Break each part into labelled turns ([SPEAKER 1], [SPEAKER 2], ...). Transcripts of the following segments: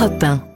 [SPEAKER 1] Europe 1.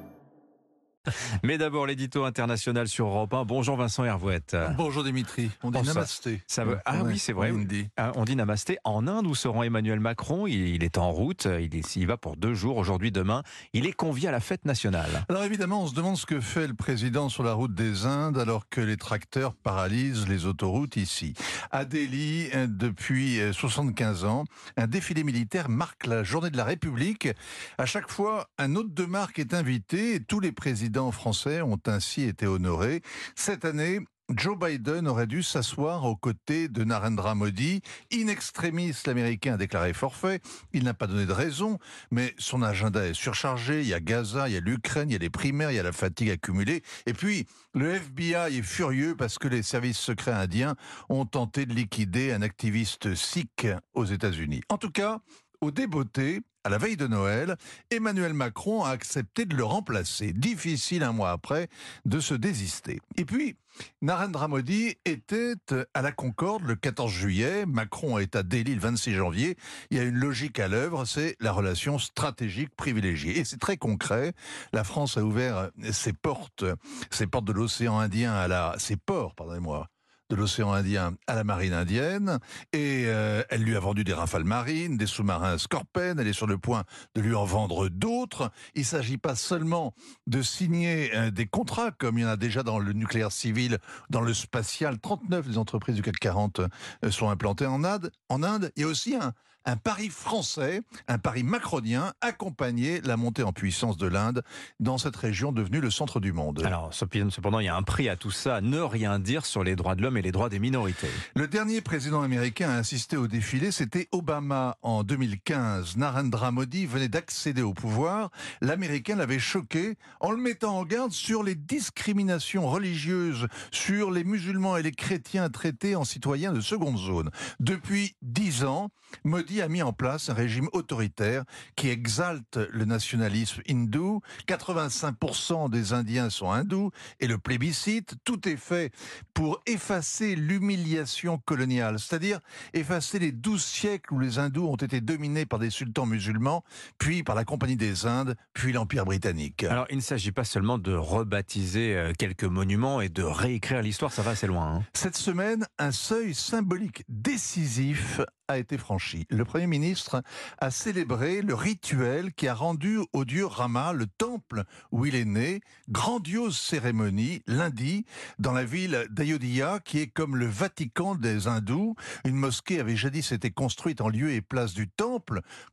[SPEAKER 2] Mais d'abord, l'édito international sur Europe 1. Bonjour Vincent Hervouette.
[SPEAKER 3] Bonjour Dimitri, on dit
[SPEAKER 2] ça-
[SPEAKER 3] namasté.
[SPEAKER 2] Ça veut... Ah oui, c'est vrai.
[SPEAKER 3] on dit.
[SPEAKER 2] Ah, On dit namasté en Inde où se rend Emmanuel Macron? Il, est en route. Il, est- il va pour deux jours, aujourd'hui, demain. Il est convié à la fête nationale.
[SPEAKER 3] Alors évidemment, on se demande ce que fait le président sur la route des Indes alors que les tracteurs paralysent les autoroutes ici. À Delhi, euh, depuis euh, 75 ans, un défilé militaire marque la journée de la République. À chaque fois, un hôte de marque est invité et tous les présidents français ont ainsi été honorés. Cette année, Joe Biden aurait dû s'asseoir aux côtés de Narendra Modi. In extremis, l'Américain a déclaré forfait. Il n'a pas donné de raison, mais son agenda est surchargé. Il y a Gaza, il y a l'Ukraine, il y a les primaires, il y a la fatigue accumulée. Et puis, le FBI est furieux parce que les services secrets indiens ont tenté de liquider un activiste sikh aux États-Unis. En tout cas, au débeauté, à la veille de Noël, Emmanuel Macron a accepté de le remplacer. Difficile un mois après de se désister. Et puis, Narendra Modi était à la Concorde le 14 juillet, Macron est à Delhi le 26 janvier. Il y a une logique à l'œuvre, c'est la relation stratégique privilégiée. Et c'est très concret. La France a ouvert ses portes, ses portes de l'océan Indien à ses ports, pardonnez-moi, de l'océan Indien à la marine indienne et euh, elle lui a vendu des rafales marines, des sous-marins Scorpen, elle est sur le point de lui en vendre d'autres. Il ne s'agit pas seulement de signer euh, des contrats comme il y en a déjà dans le nucléaire civil, dans le spatial. 39 des entreprises du CAC 40 euh, sont implantées en Inde. En Inde, il y a aussi un, un pari français, un pari macronien, accompagner la montée en puissance de l'Inde dans cette région devenue le centre du monde.
[SPEAKER 2] Alors, cependant, il y a un prix à tout ça. Ne rien dire sur les droits de l'homme et les droits des minorités.
[SPEAKER 3] Le dernier président américain à assister au défilé, c'était Obama en 2015. Narendra Modi venait d'accéder au pouvoir. L'américain l'avait choqué en le mettant en garde sur les discriminations religieuses, sur les musulmans et les chrétiens traités en citoyens de seconde zone. Depuis dix ans, Modi a mis en place un régime autoritaire qui exalte le nationalisme hindou. 85% des Indiens sont hindous et le plébiscite, tout est fait pour effacer l'humiliation coloniale, c'est-à-dire effacer les douze siècles où les hindous ont été dominés par des sultans musulmans, puis par la Compagnie des Indes, puis l'Empire britannique.
[SPEAKER 2] Alors, il ne s'agit pas seulement de rebaptiser euh, quelques monuments et de réécrire l'histoire. Ça va assez loin. hein.
[SPEAKER 3] Cette semaine, un seuil symbolique décisif a été franchi. Le Premier ministre a célébré le rituel qui a rendu au dieu Rama, le temple où il est né, grandiose cérémonie lundi dans la ville d'Ayodhya qui est comme le Vatican des hindous. Une mosquée avait jadis été construite en lieu et place du temple,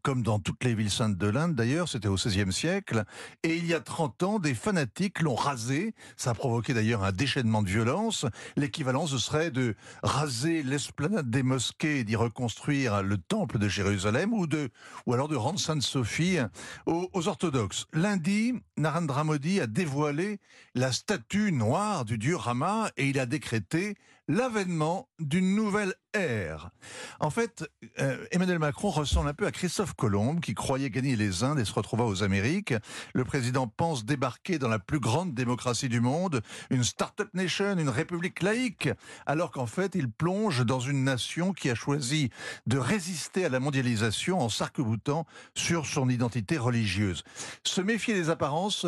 [SPEAKER 3] comme dans toutes les villes saintes de l'Inde d'ailleurs, c'était au XVIe siècle. Et il y a 30 ans, des fanatiques l'ont rasé. Ça a provoqué d'ailleurs un déchaînement de violence. L'équivalent, ce serait de raser l'esplanade des mosquées et d'y reconstruire le temple de Jérusalem ou, de, ou alors de rendre Sainte-Sophie aux, aux orthodoxes. Lundi, Narendra Modi a dévoilé la statue noire du dieu Rama et il a décrété l'avènement d'une nouvelle ère. En fait, euh, Emmanuel Macron ressemble un peu à Christophe Colomb qui croyait gagner les Indes et se retrouva aux Amériques. Le président pense débarquer dans la plus grande démocratie du monde, une start-up nation, une république laïque, alors qu'en fait, il plonge dans une nation qui a choisi de résister à la mondialisation en s'arc-boutant sur son identité religieuse. Se méfier des apparences,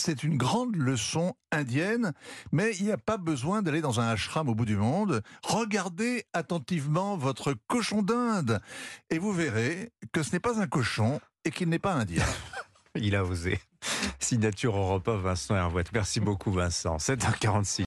[SPEAKER 3] c'est une grande leçon indienne, mais il n'y a pas besoin d'aller dans un ashram au bout du monde. Regardez attentivement votre cochon d'Inde et vous verrez que ce n'est pas un cochon et qu'il n'est pas indien.
[SPEAKER 2] Il a osé. Signature Europa, Vincent Hervouette. Merci beaucoup, Vincent. 7h46.